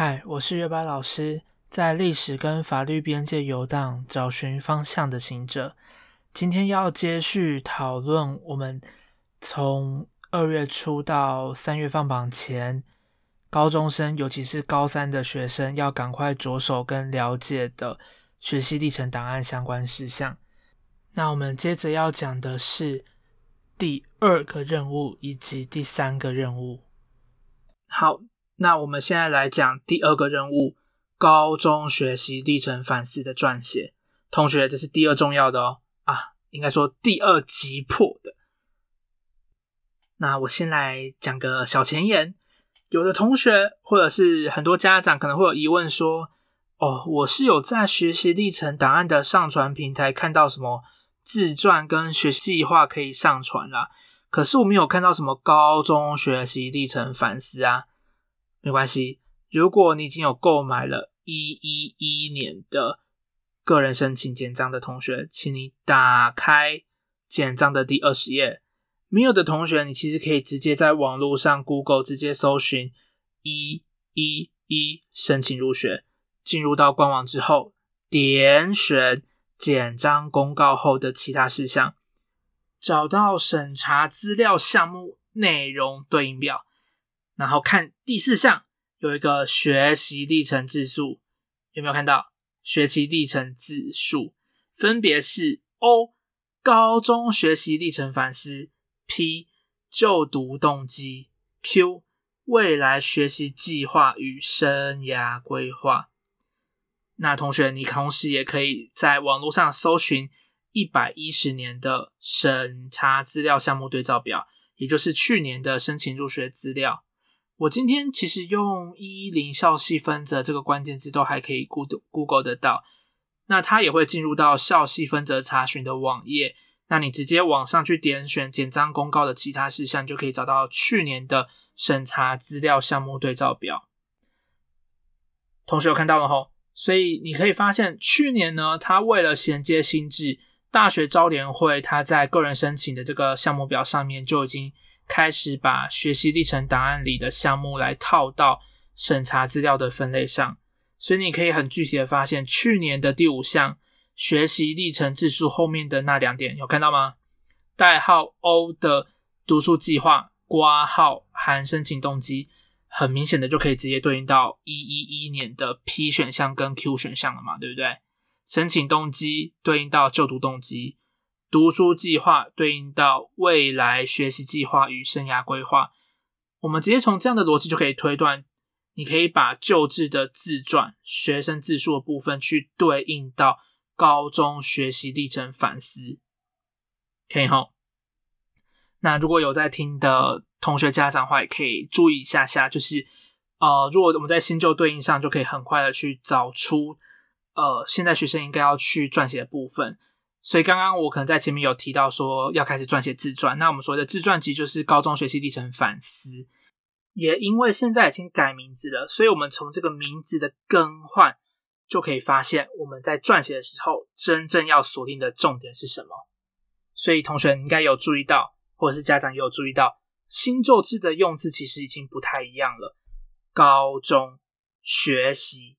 嗨，我是月白老师，在历史跟法律边界游荡，找寻方向的行者。今天要接续讨论我们从二月初到三月放榜前，高中生，尤其是高三的学生，要赶快着手跟了解的学习历程档案相关事项。那我们接着要讲的是第二个任务以及第三个任务。好。那我们现在来讲第二个任务：高中学习历程反思的撰写。同学，这是第二重要的哦，啊，应该说第二急迫的。那我先来讲个小前言。有的同学或者是很多家长可能会有疑问说：哦，我是有在学习历程档案的上传平台看到什么自传跟学习计划可以上传啦，可是我没有看到什么高中学习历程反思啊。没关系，如果你已经有购买了一一一年的个人申请简章的同学，请你打开简章的第二十页。没有的同学，你其实可以直接在网络上 Google 直接搜寻一一一申请入学，进入到官网之后，点选简章公告后的其他事项，找到审查资料项目内容对应表。然后看第四项，有一个学习历程字数，有没有看到？学习历程字数分别是 O 高中学习历程反思，P 就读动机，Q 未来学习计划与生涯规划。那同学，你同时也可以在网络上搜寻一百一十年的审查资料项目对照表，也就是去年的申请入学资料。我今天其实用一一零校系分则这个关键字都还可以 Google Google 得到，那它也会进入到校系分则查询的网页，那你直接往上去点选简章公告的其他事项，就可以找到去年的审查资料项目对照表。同学有看到了吼，所以你可以发现去年呢，它为了衔接新制大学招联会，它在个人申请的这个项目表上面就已经。开始把学习历程档案里的项目来套到审查资料的分类上，所以你可以很具体的发现，去年的第五项学习历程字数后面的那两点有看到吗？代号 O 的读书计划挂号含申请动机，很明显的就可以直接对应到一一一年的 P 选项跟 Q 选项了嘛，对不对？申请动机对应到就读动机。读书计划对应到未来学习计划与生涯规划，我们直接从这样的逻辑就可以推断，你可以把旧制的自传学生自述的部分去对应到高中学习历程反思，可以哈。那如果有在听的同学家长的话，也可以注意一下下，就是呃，如果我们在新旧对应上，就可以很快的去找出呃，现在学生应该要去撰写的部分。所以刚刚我可能在前面有提到说要开始撰写自传，那我们所谓的自传集就是高中学习历程反思。也因为现在已经改名字了，所以我们从这个名字的更换就可以发现，我们在撰写的时候真正要锁定的重点是什么。所以同学你应该有注意到，或者是家长也有注意到，新旧字的用字其实已经不太一样了。高中学习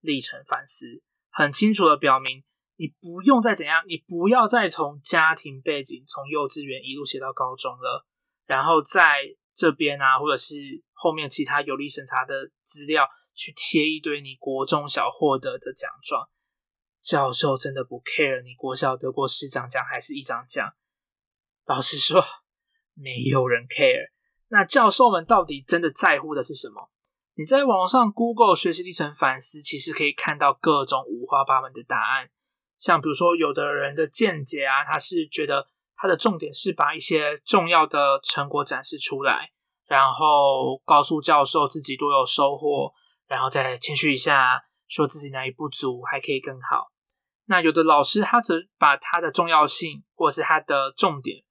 历程反思很清楚的表明。你不用再怎样，你不要再从家庭背景从幼稚园一路写到高中了，然后在这边啊，或者是后面其他有利审查的资料去贴一堆你国中小获得的奖状，教授真的不 care 你国小得过市长奖还是一长奖？老实说，没有人 care。那教授们到底真的在乎的是什么？你在网上 Google 学习历程反思，其实可以看到各种五花八门的答案。像比如说，有的人的见解啊，他是觉得他的重点是把一些重要的成果展示出来，然后告诉教授自己多有收获，然后再谦虚一下，说自己哪里不足，还可以更好。那有的老师他则把他的重要性或是他的重点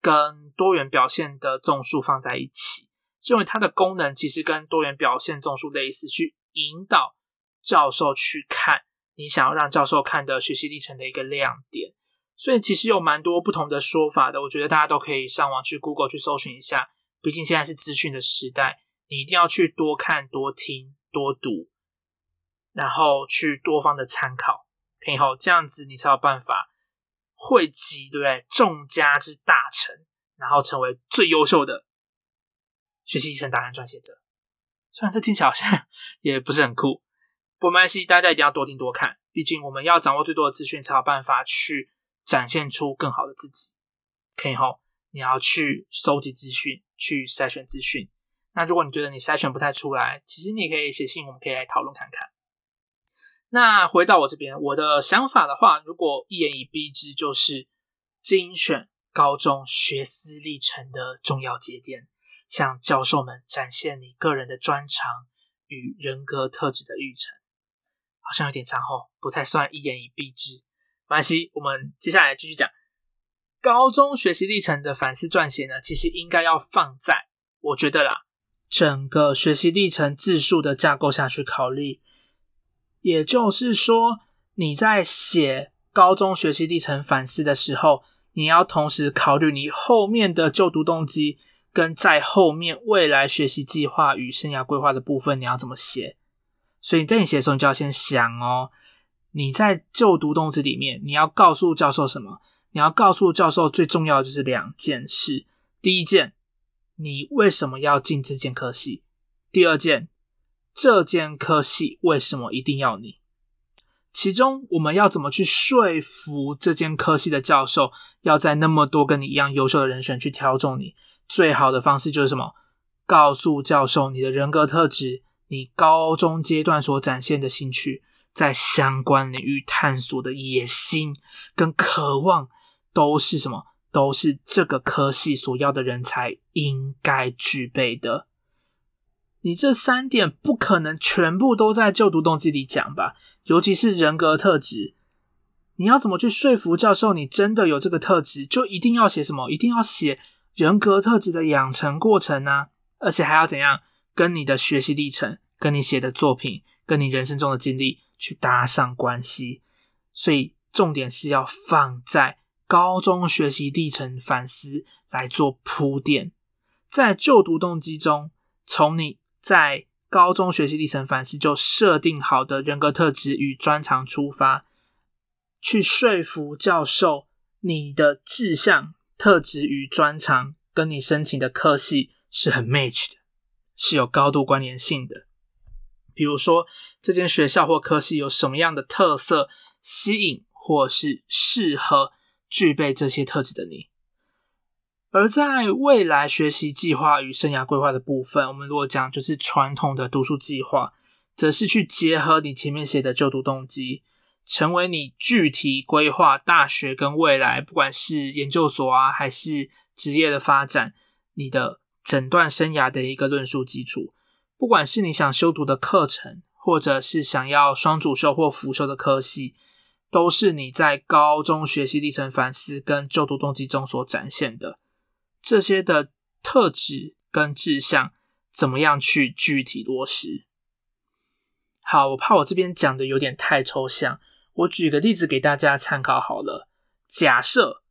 跟多元表现的综述放在一起，认为它的功能其实跟多元表现综述类似，去引导教授去看。你想要让教授看的学习历程的一个亮点，所以其实有蛮多不同的说法的。我觉得大家都可以上网去 Google 去搜寻一下。毕竟现在是资讯的时代，你一定要去多看、多听、多读，然后去多方的参考，可以后这样子你才有办法汇集，对不对？众家之大成，然后成为最优秀的学习历程答案撰写者。虽然这听起来好像 也不是很酷，不关系，大家一定要多听多看，毕竟我们要掌握最多的资讯，才有办法去展现出更好的自己。可以后，你要去收集资讯，去筛选资讯。那如果你觉得你筛选不太出来，其实你也可以写信，我们可以来讨论看看。那回到我这边，我的想法的话，如果一言以蔽之，就是精选高中学思历程的重要节点。向教授们展现你个人的专长与人格特质的育成，好像有点长哦，不太算一言以蔽之。没关系，我们接下来继续讲高中学习历程的反思撰写呢。其实应该要放在我觉得啦，整个学习历程字数的架构下去考虑。也就是说，你在写高中学习历程反思的时候，你要同时考虑你后面的就读动机。跟在后面未来学习计划与生涯规划的部分，你要怎么写？所以你在你写的时候，你就要先想哦，你在就读动机里面，你要告诉教授什么？你要告诉教授最重要的就是两件事：第一件，你为什么要进这件科系？第二件，这件科系为什么一定要你？其中我们要怎么去说服这间科系的教授，要在那么多跟你一样优秀的人选去挑中你？最好的方式就是什么？告诉教授你的人格特质，你高中阶段所展现的兴趣，在相关领域探索的野心跟渴望，都是什么？都是这个科系所要的人才应该具备的。你这三点不可能全部都在就读动机里讲吧？尤其是人格特质，你要怎么去说服教授你真的有这个特质？就一定要写什么？一定要写。人格特质的养成过程呢，而且还要怎样跟你的学习历程、跟你写的作品、跟你人生中的经历去搭上关系。所以重点是要放在高中学习历程反思来做铺垫，在就读动机中，从你在高中学习历程反思就设定好的人格特质与专长出发，去说服教授你的志向。特质与专长跟你申请的科系是很 match 的，是有高度关联性的。比如说，这间学校或科系有什么样的特色，吸引或是适合具备这些特质的你。而在未来学习计划与生涯规划的部分，我们如果讲就是传统的读书计划，则是去结合你前面写的就读动机。成为你具体规划大学跟未来，不管是研究所啊，还是职业的发展，你的整段生涯的一个论述基础。不管是你想修读的课程，或者是想要双主修或辅修的科系，都是你在高中学习历程反思跟就读动机中所展现的这些的特质跟志向，怎么样去具体落实？好，我怕我这边讲的有点太抽象。我举个例子给大家参考好了。假设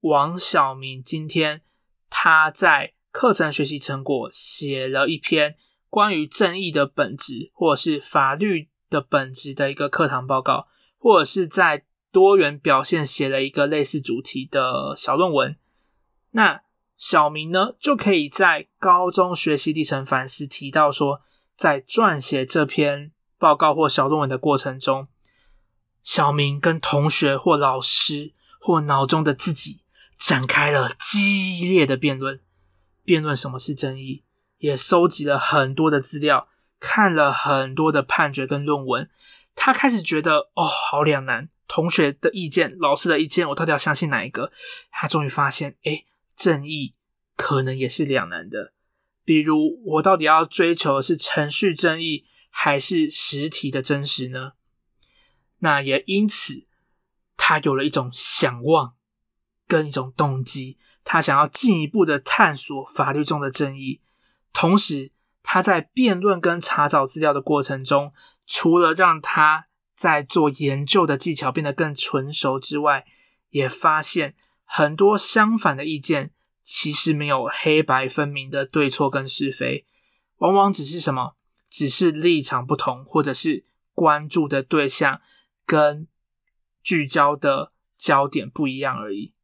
王小明今天他在课程学习成果写了一篇关于正义的本质，或者是法律的本质的一个课堂报告，或者是在多元表现写了一个类似主题的小论文。那小明呢，就可以在高中学习历程反思提到说，在撰写这篇报告或小论文的过程中。小明跟同学或老师或脑中的自己展开了激烈的辩论，辩论什么是正义，也收集了很多的资料，看了很多的判决跟论文。他开始觉得哦，好两难，同学的意见、老师的意见，我到底要相信哪一个？他终于发现，哎，正义可能也是两难的。比如，我到底要追求的是程序正义，还是实体的真实呢？那也因此，他有了一种想望跟一种动机，他想要进一步的探索法律中的正义。同时，他在辩论跟查找资料的过程中，除了让他在做研究的技巧变得更纯熟之外，也发现很多相反的意见其实没有黑白分明的对错跟是非，往往只是什么只是立场不同，或者是关注的对象跟聚焦的焦点不一样而已。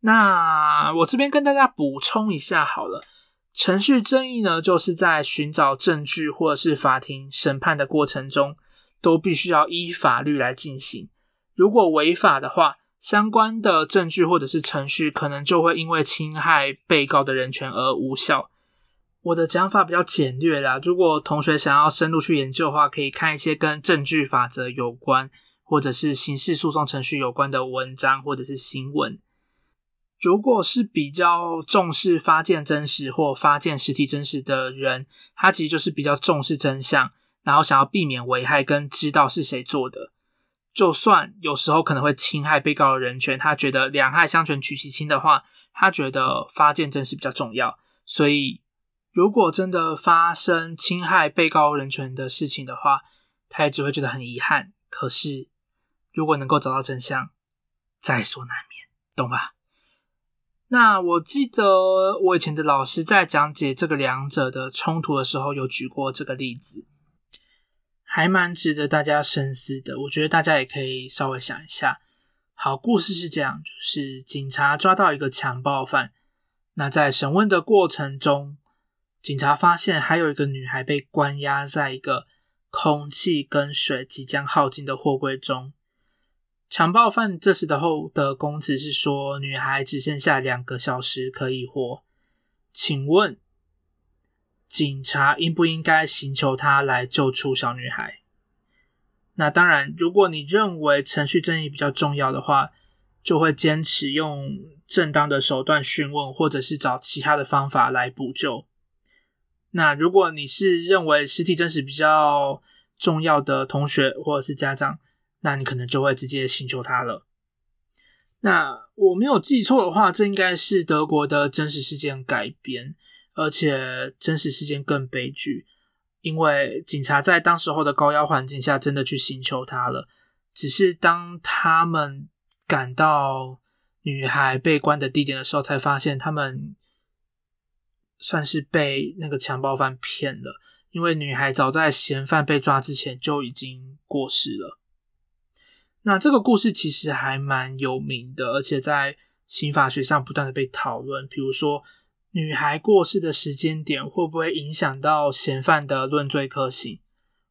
那我这边跟大家补充一下好了，程序正义呢，就是在寻找证据或者是法庭审判的过程中，都必须要依法律来进行。如果违法的话，相关的证据或者是程序可能就会因为侵害被告的人权而无效。我的讲法比较简略啦，如果同学想要深入去研究的话，可以看一些跟证据法则有关或者是刑事诉讼程序有关的文章或者是新闻。如果是比较重视发现真实或发现实体真实的人，他其实就是比较重视真相，然后想要避免危害跟知道是谁做的。就算有时候可能会侵害被告的人权，他觉得两害相权取其轻的话，他觉得发现真实比较重要。所以，如果真的发生侵害被告人权的事情的话，他也只会觉得很遗憾。可是，如果能够找到真相，在所难免，懂吧？那我记得我以前的老师在讲解这个两者的冲突的时候，有举过这个例子。还蛮值得大家深思的，我觉得大家也可以稍微想一下。好，故事是这样，就是警察抓到一个强暴犯，那在审问的过程中，警察发现还有一个女孩被关押在一个空气跟水即将耗尽的货柜中。强暴犯这时的后的供词是说，女孩只剩下两个小时可以活，请问？警察应不应该寻求他来救出小女孩？那当然，如果你认为程序正义比较重要的话，就会坚持用正当的手段讯问，或者是找其他的方法来补救。那如果你是认为实体真实比较重要的同学或者是家长，那你可能就会直接寻求他了。那我没有记错的话，这应该是德国的真实事件改编。而且真实事件更悲剧，因为警察在当时候的高压环境下真的去寻求他了。只是当他们赶到女孩被关的地点的时候，才发现他们算是被那个强暴犯骗了，因为女孩早在嫌犯被抓之前就已经过世了。那这个故事其实还蛮有名的，而且在刑法学上不断的被讨论，比如说。女孩过世的时间点会不会影响到嫌犯的论罪科刑，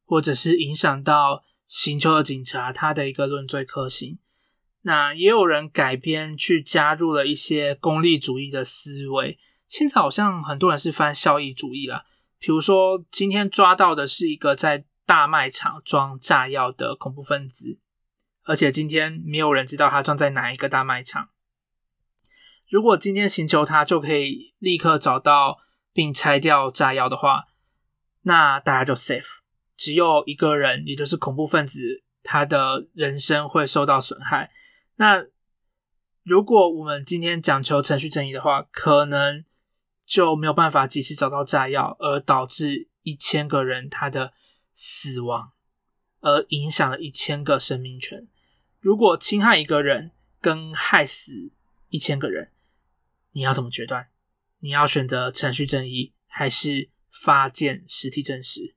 或者是影响到刑求的警察他的一个论罪科刑？那也有人改编去加入了一些功利主义的思维。现在好像很多人是翻效益主义啦，比如说今天抓到的是一个在大卖场装炸药的恐怖分子，而且今天没有人知道他装在哪一个大卖场。如果今天寻求他就可以立刻找到并拆掉炸药的话，那大家就 safe。只有一个人，也就是恐怖分子，他的人生会受到损害。那如果我们今天讲求程序正义的话，可能就没有办法及时找到炸药，而导致一千个人他的死亡，而影响了一千个生命权。如果侵害一个人跟害死一千个人，你要怎么决断？你要选择程序正义，还是发现实体真实？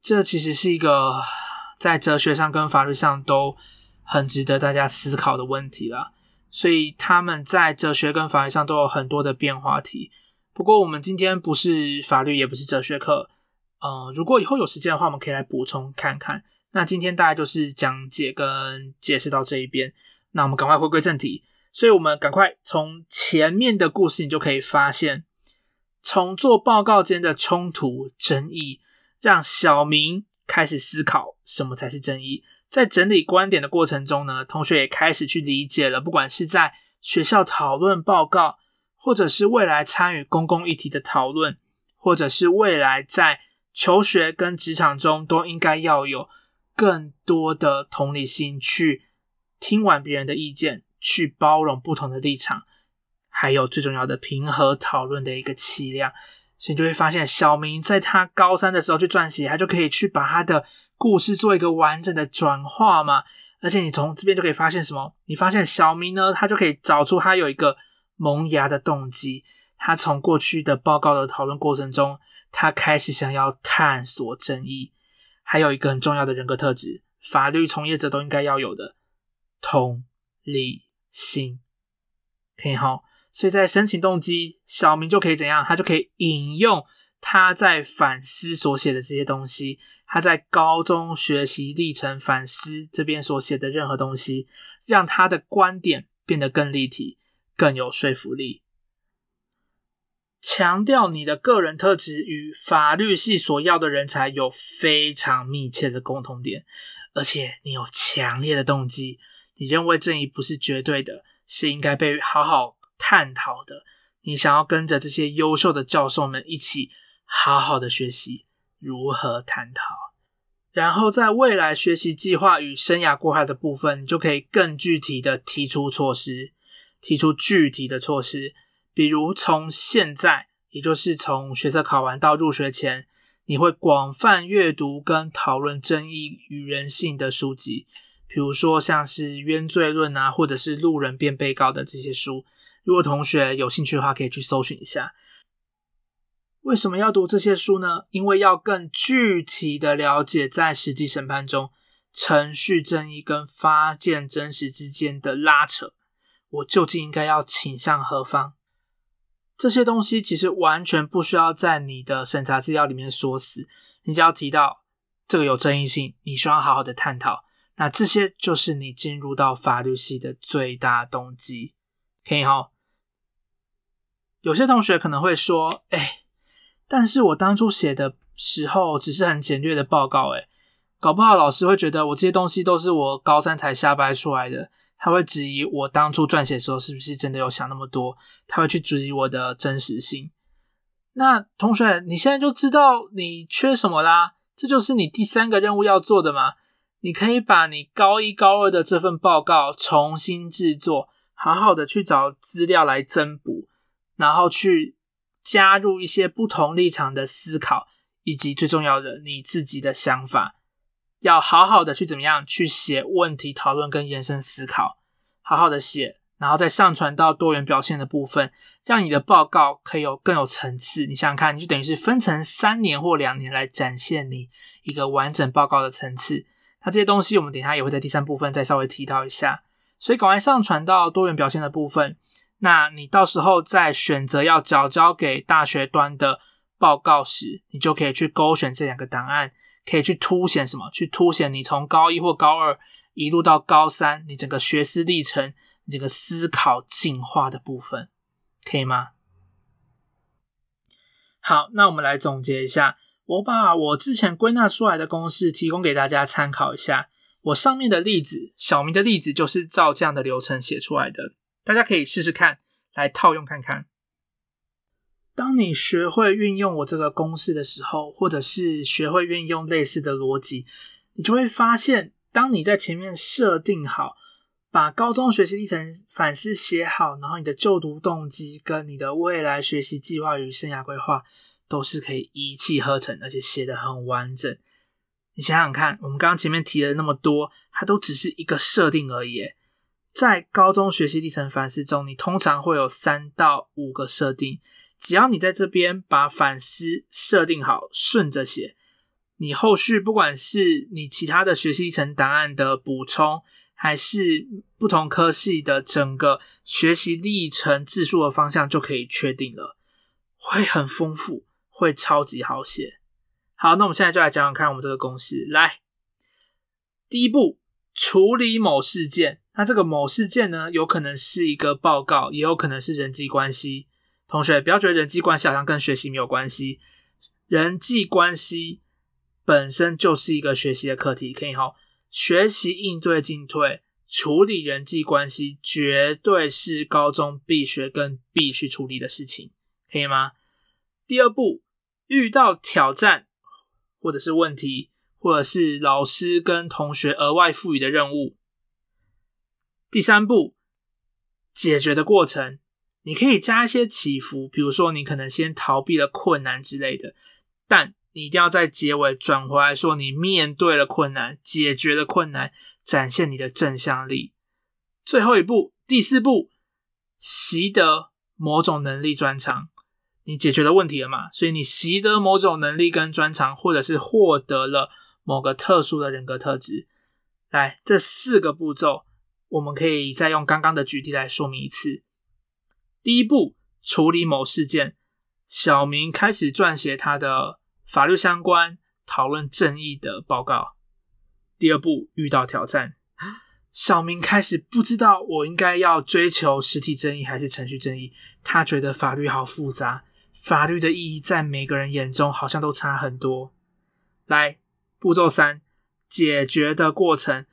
这其实是一个在哲学上跟法律上都很值得大家思考的问题啦。所以他们在哲学跟法律上都有很多的变化题。不过我们今天不是法律，也不是哲学课。呃，如果以后有时间的话，我们可以来补充看看。那今天大概就是讲解跟解释到这一边。那我们赶快回归正题。所以，我们赶快从前面的故事，你就可以发现，从做报告间的冲突争议，让小明开始思考什么才是正义。在整理观点的过程中呢，同学也开始去理解了，不管是在学校讨论报告，或者是未来参与公共议题的讨论，或者是未来在求学跟职场中，都应该要有更多的同理心，去听完别人的意见。去包容不同的立场，还有最重要的平和讨论的一个气量，所以你就会发现，小明在他高三的时候去撰写，他就可以去把他的故事做一个完整的转化嘛。而且你从这边就可以发现什么？你发现小明呢，他就可以找出他有一个萌芽的动机。他从过去的报告的讨论过程中，他开始想要探索正义。还有一个很重要的人格特质，法律从业者都应该要有的同理心，可以好。所以在申请动机，小明就可以怎样？他就可以引用他在反思所写的这些东西，他在高中学习历程反思这边所写的任何东西，让他的观点变得更立体、更有说服力。强调你的个人特质与法律系所要的人才有非常密切的共同点，而且你有强烈的动机，你认为正义不是绝对的，是应该被好好探讨的。你想要跟着这些优秀的教授们一起好好的学习如何探讨，然后在未来学习计划与生涯规划的部分，你就可以更具体的提出措施，提出具体的措施。比如从现在，也就是从学测考完到入学前，你会广泛阅读跟讨论正义与人性的书籍，比如说像是《冤罪论》啊，或者是《路人变被告》的这些书。如果同学有兴趣的话，可以去搜寻一下。为什么要读这些书呢？因为要更具体的了解在实际审判中，程序正义跟发现真实之间的拉扯，我究竟应该要倾向何方？这些东西其实完全不需要在你的审查资料里面说死，你只要提到这个有争议性，你需要好好的探讨。那这些就是你进入到法律系的最大动机，可以哈？有些同学可能会说：“哎，但是我当初写的时候只是很简略的报告，哎，搞不好老师会觉得我这些东西都是我高三才瞎掰出来的。”他会质疑我当初撰写的时候是不是真的有想那么多？他会去质疑我的真实性。那同学，你现在就知道你缺什么啦？这就是你第三个任务要做的嘛？你可以把你高一高二的这份报告重新制作，好好的去找资料来增补，然后去加入一些不同立场的思考，以及最重要的你自己的想法。要好好的去怎么样去写问题讨论跟延伸思考，好好的写，然后再上传到多元表现的部分，让你的报告可以有更有层次。你想想看，你就等于是分成三年或两年来展现你一个完整报告的层次。那这些东西我们等下也会在第三部分再稍微提到一下。所以赶快上传到多元表现的部分，那你到时候在选择要交交给大学端的报告时，你就可以去勾选这两个档案。可以去凸显什么？去凸显你从高一或高二一路到高三，你整个学思历程、你这个思考进化的部分，可以吗？好，那我们来总结一下。我把我之前归纳出来的公式提供给大家参考一下。我上面的例子，小明的例子就是照这样的流程写出来的，大家可以试试看，来套用看看。当你学会运用我这个公式的时候，或者是学会运用类似的逻辑，你就会发现，当你在前面设定好，把高中学习历程反思写好，然后你的就读动机跟你的未来学习计划与生涯规划都是可以一气呵成，而且写的很完整。你想想看，我们刚刚前面提了那么多，它都只是一个设定而已。在高中学习历程反思中，你通常会有三到五个设定。只要你在这边把反思设定好，顺着写，你后续不管是你其他的学习历程档案的补充，还是不同科系的整个学习历程字数的方向，就可以确定了，会很丰富，会超级好写。好，那我们现在就来讲讲看我们这个公式。来，第一步，处理某事件。那这个某事件呢，有可能是一个报告，也有可能是人际关系。同学，不要觉得人际关系好像跟学习没有关系，人际关系本身就是一个学习的课题，可以哈。学习应对进退，处理人际关系，绝对是高中必学跟必须处理的事情，可以吗？第二步，遇到挑战或者是问题，或者是老师跟同学额外赋予的任务。第三步，解决的过程。你可以加一些起伏，比如说你可能先逃避了困难之类的，但你一定要在结尾转回来说你面对了困难，解决了困难，展现你的正向力。最后一步，第四步，习得某种能力专长。你解决了问题了嘛？所以你习得某种能力跟专长，或者是获得了某个特殊的人格特质。来，这四个步骤，我们可以再用刚刚的举例来说明一次。第一步，处理某事件，小明开始撰写他的法律相关、讨论正义的报告。第二步，遇到挑战，小明开始不知道我应该要追求实体正义还是程序正义。他觉得法律好复杂。法律的意义在每个人眼中好像都差很多。来，步骤三，解决的过程。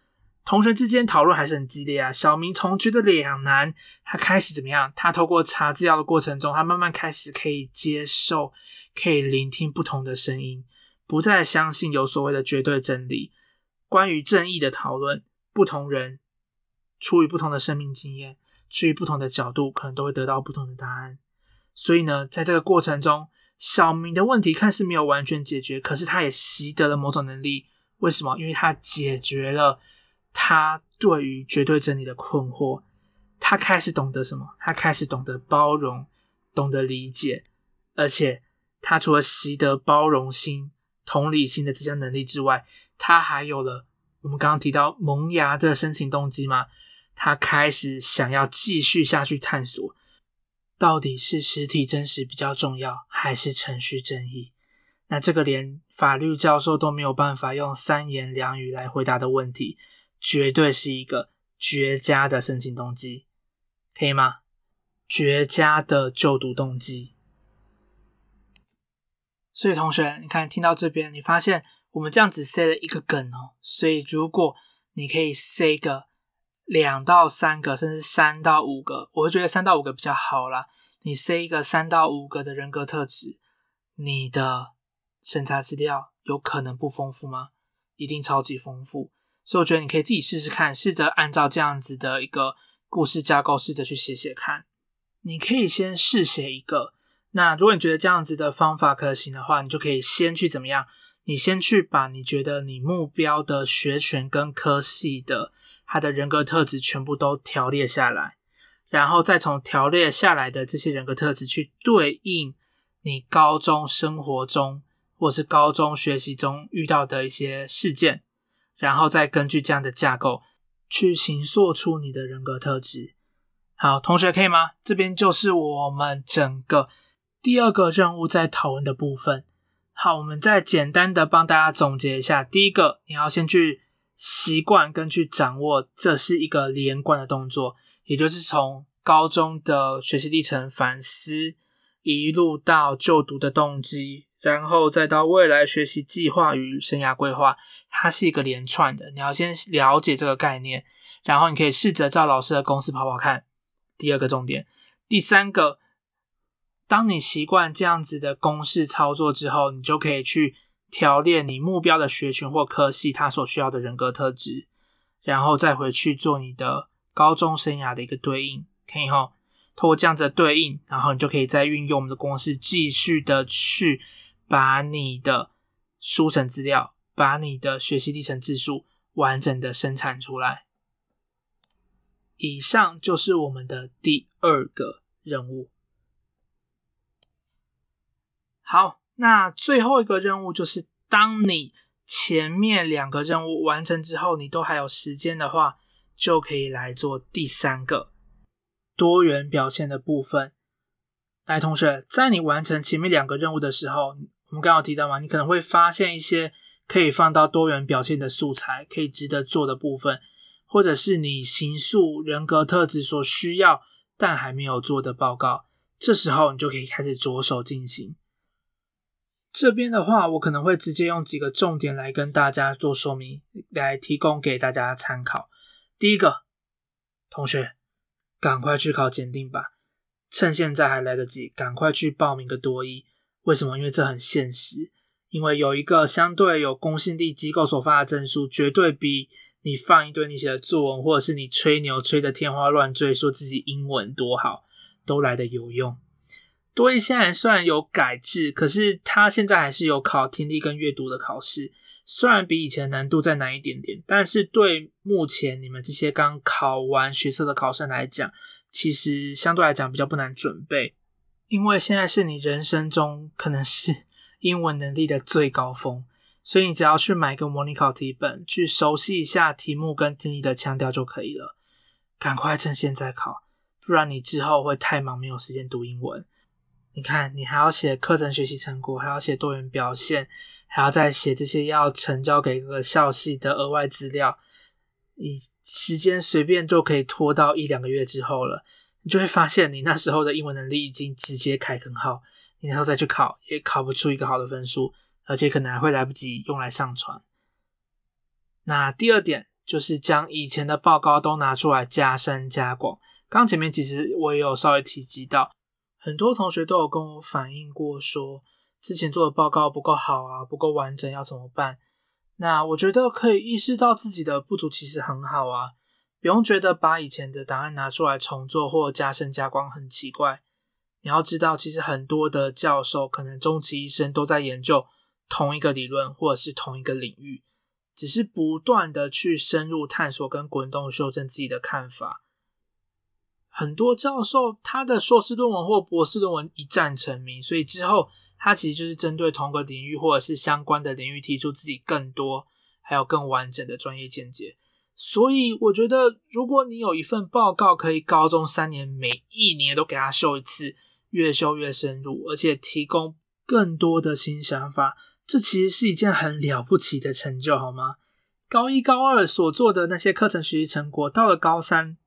同学之间讨论还是很激烈啊。小明从觉得两难，他开始怎么样？他透过查资料的过程中，他慢慢开始可以接受，可以聆听不同的声音，不再相信有所谓的绝对真理。关于正义的讨论，不同人出于不同的生命经验，出于不同的角度，可能都会得到不同的答案。所以呢，在这个过程中，小明的问题看似没有完全解决，可是他也习得了某种能力。为什么？因为他解决了他对于绝对真理的困惑，他开始懂得什么？他开始懂得包容，懂得理解，而且他除了习得包容心、同理心的这项能力之外，他还有了我们刚刚提到萌芽的申请动机嘛？他开始想要继续下去探索。到底是实体真实比较重要，还是程序正义？那这个连法律教授都没有办法用三言两语来回答的问题，绝对是一个绝佳的申请动机，可以吗？绝佳的就读动机。所以同学，你看听到这边，你发现我们这样子塞了一个梗哦。所以如果你可以塞一个。两到三个，甚至三到五个，我会觉得三到五个比较好啦。你塞一个三到五个的人格特质，你的审查资料有可能不丰富吗？一定超级丰富。所以我觉得你可以自己试试看，试着按照这样子的一个故事架构，试着去写写看。你可以先试写一个。那如果你觉得这样子的方法可行的话，你就可以先去怎么样？你先去把你觉得你目标的学权跟科系的。他的人格特质全部都条列下来，然后再从条列下来的这些人格特质去对应你高中生活中或是高中学习中遇到的一些事件，然后再根据这样的架构去形塑出你的人格特质。好，同学可以吗？这边就是我们整个第二个任务在讨论的部分。好，我们再简单的帮大家总结一下。第一个，你要先去。习惯跟去掌握，这是一个连贯的动作，也就是从高中的学习历程反思，一路到就读的动机，然后再到未来学习计划与生涯规划，它是一个连串的。你要先了解这个概念，然后你可以试着照老师的公式跑跑看。第二个重点，第三个，当你习惯这样子的公式操作之后，你就可以去。调练你目标的学群或科系，它所需要的人格特质，然后再回去做你的高中生涯的一个对应，可以哈。通过这样子的对应，然后你就可以再运用我们的公式，继续的去把你的书审资料，把你的学习历程字数完整的生产出来。以上就是我们的第二个任务。好。那最后一个任务就是，当你前面两个任务完成之后，你都还有时间的话，就可以来做第三个多元表现的部分。来，同学，在你完成前面两个任务的时候，我们刚刚提到嘛，你可能会发现一些可以放到多元表现的素材，可以值得做的部分，或者是你形塑人格特质所需要但还没有做的报告。这时候，你就可以开始着手进行。这边的话，我可能会直接用几个重点来跟大家做说明，来提供给大家参考。第一个，同学，赶快去考检定吧，趁现在还来得及，赶快去报名个多一。为什么？因为这很现实，因为有一个相对有公信力机构所发的证书，绝对比你放一堆你写的作文，或者是你吹牛吹的天花乱坠，说自己英文多好，都来得有用。多一现在虽然有改制，可是他现在还是有考听力跟阅读的考试，虽然比以前难度再难一点点，但是对目前你们这些刚考完学测的考生来讲，其实相对来讲比较不难准备。因为现在是你人生中可能是英文能力的最高峰，所以你只要去买个模拟考题本，去熟悉一下题目跟听力的腔调就可以了。赶快趁现在考，不然你之后会太忙，没有时间读英文。你看，你还要写课程学习成果，还要写多元表现，还要再写这些要呈交给各个校系的额外资料，你时间随便就可以拖到一两个月之后了。你就会发现，你那时候的英文能力已经直接开根号，你然后再去考，也考不出一个好的分数，而且可能还会来不及用来上传。那第二点就是将以前的报告都拿出来加深加广。刚前面其实我也有稍微提及到。很多同学都有跟我反映过，说之前做的报告不够好啊，不够完整，要怎么办？那我觉得可以意识到自己的不足，其实很好啊，不用觉得把以前的档案拿出来重做或加深加光很奇怪。你要知道，其实很多的教授可能终其一生都在研究同一个理论或者是同一个领域，只是不断的去深入探索跟滚动修正自己的看法。很多教授他的硕士论文或博士论文一战成名，所以之后他其实就是针对同个领域或者是相关的领域提出自己更多还有更完整的专业见解。所以我觉得，如果你有一份报告可以高中三年每一年都给他修一次，越修越深入，而且提供更多的新想法，这其实是一件很了不起的成就，好吗？高一高二所做的那些课程学习成果，到了高三。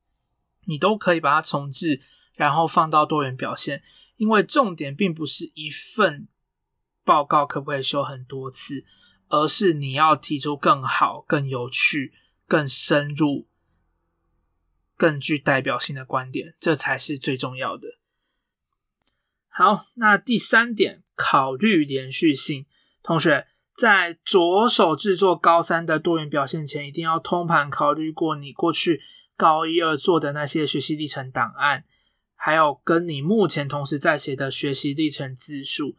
你都可以把它重置，然后放到多元表现，因为重点并不是一份报告可不可以修很多次，而是你要提出更好、更有趣、更深入、更具代表性的观点，这才是最重要的。好，那第三点，考虑连续性。同学在着手制作高三的多元表现前，一定要通盘考虑过你过去。高一、二做的那些学习历程档案，还有跟你目前同时在写的学习历程字数，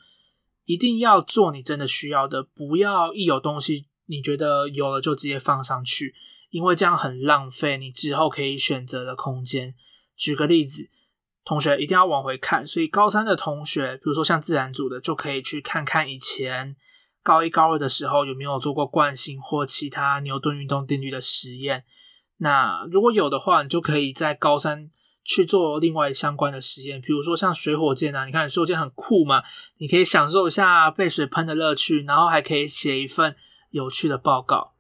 一定要做你真的需要的，不要一有东西你觉得有了就直接放上去，因为这样很浪费你之后可以选择的空间。举个例子，同学一定要往回看，所以高三的同学，比如说像自然组的，就可以去看看以前高一、高二的时候有没有做过惯性或其他牛顿运动定律的实验。那如果有的话，你就可以在高三去做另外相关的实验，比如说像水火箭啊，你看水火箭很酷嘛，你可以享受一下被水喷的乐趣，然后还可以写一份有趣的报告。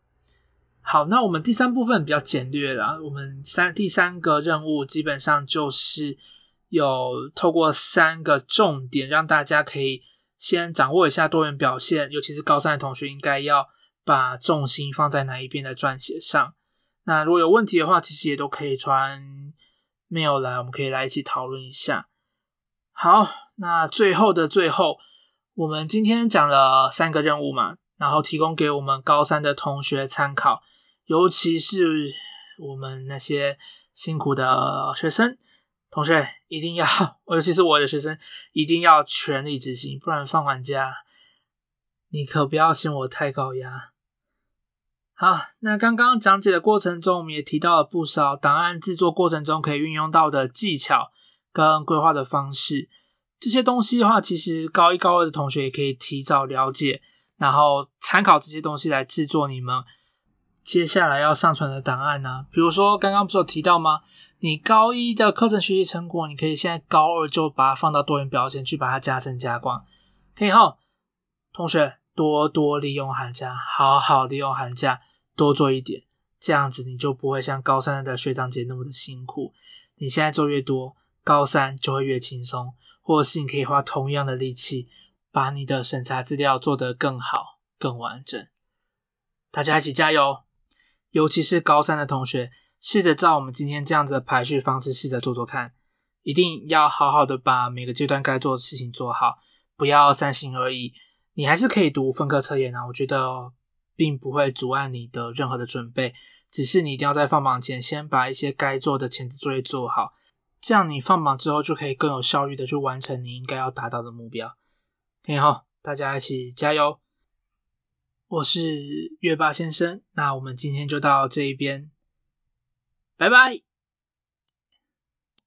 好，那我们第三部分比较简略啦，我们三第三个任务基本上就是有透过三个重点，让大家可以先掌握一下多元表现，尤其是高三的同学应该要把重心放在哪一边的撰写上。那如果有问题的话，其实也都可以传 mail 来，我们可以来一起讨论一下。好，那最后的最后，我们今天讲了三个任务嘛，然后提供给我们高三的同学参考，尤其是我们那些辛苦的学生同学，一定要，尤其是我的学生，一定要全力执行，不然放完假，你可不要嫌我太高压。好，那刚刚讲解的过程中，我们也提到了不少档案制作过程中可以运用到的技巧跟规划的方式。这些东西的话，其实高一高二的同学也可以提早了解，然后参考这些东西来制作你们接下来要上传的档案呢。比如说，刚刚不是有提到吗？你高一的课程学习成果，你可以现在高二就把它放到多元表现去，把它加深加广。可以哈，同学多多利用寒假，好好利用寒假。多做一点，这样子你就不会像高三的学长姐那么的辛苦。你现在做越多，高三就会越轻松，或者是你可以花同样的力气，把你的审查资料做得更好、更完整。大家一起加油！尤其是高三的同学，试着照我们今天这样子的排序方式试着做做看，一定要好好的把每个阶段该做的事情做好，不要三心二意。你还是可以读分科测验啊，我觉得。并不会阻碍你的任何的准备，只是你一定要在放榜前先把一些该做的前置作业做好，这样你放榜之后就可以更有效率的去完成你应该要达到的目标。好，大家一起加油！我是月霸先生，那我们今天就到这一边，拜拜。